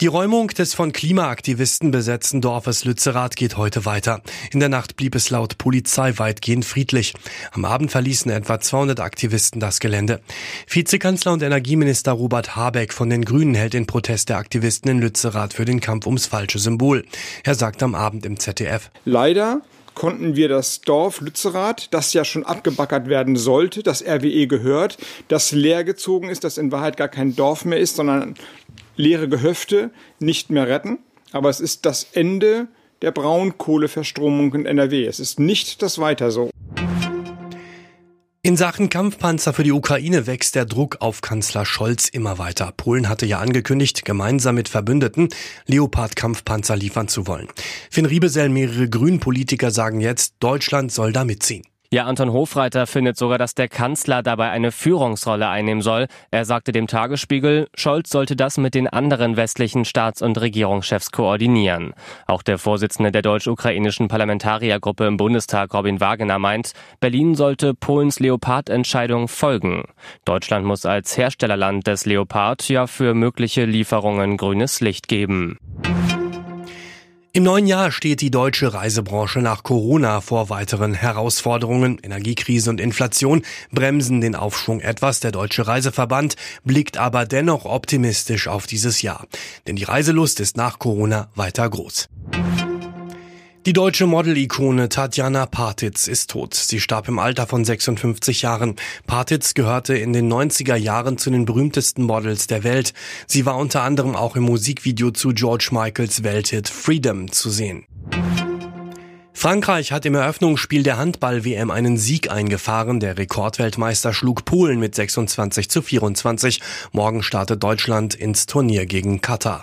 Die Räumung des von Klimaaktivisten besetzten Dorfes Lützerath geht heute weiter. In der Nacht blieb es laut Polizei weitgehend friedlich. Am Abend verließen etwa 200 Aktivisten das Gelände. Vizekanzler und Energieminister Robert Habeck von den Grünen hält den Protest der Aktivisten in Lützerath für den Kampf ums falsche Symbol. Er sagt am Abend im ZDF. Leider konnten wir das Dorf Lützerath, das ja schon abgebackert werden sollte, das RWE gehört, das leergezogen ist, das in Wahrheit gar kein Dorf mehr ist, sondern leere Gehöfte nicht mehr retten. Aber es ist das Ende der Braunkohleverstromung in NRW. Es ist nicht das Weiter so. In Sachen Kampfpanzer für die Ukraine wächst der Druck auf Kanzler Scholz immer weiter. Polen hatte ja angekündigt, gemeinsam mit Verbündeten Leopard-Kampfpanzer liefern zu wollen. Finn Riebesell, mehrere Grünpolitiker sagen jetzt, Deutschland soll da mitziehen. Ja, Anton Hofreiter findet sogar, dass der Kanzler dabei eine Führungsrolle einnehmen soll. Er sagte dem Tagesspiegel, Scholz sollte das mit den anderen westlichen Staats- und Regierungschefs koordinieren. Auch der Vorsitzende der deutsch-ukrainischen Parlamentariergruppe im Bundestag, Robin Wagener, meint, Berlin sollte Polens Leopard-Entscheidung folgen. Deutschland muss als Herstellerland des Leopard ja für mögliche Lieferungen grünes Licht geben. Im neuen Jahr steht die deutsche Reisebranche nach Corona vor weiteren Herausforderungen. Energiekrise und Inflation bremsen den Aufschwung etwas. Der Deutsche Reiseverband blickt aber dennoch optimistisch auf dieses Jahr. Denn die Reiselust ist nach Corona weiter groß. Die deutsche Model-Ikone Tatjana Partitz ist tot. Sie starb im Alter von 56 Jahren. Partitz gehörte in den 90er Jahren zu den berühmtesten Models der Welt. Sie war unter anderem auch im Musikvideo zu George Michaels Welthit Freedom zu sehen. Frankreich hat im Eröffnungsspiel der Handball-WM einen Sieg eingefahren. Der Rekordweltmeister schlug Polen mit 26 zu 24. Morgen startet Deutschland ins Turnier gegen Katar.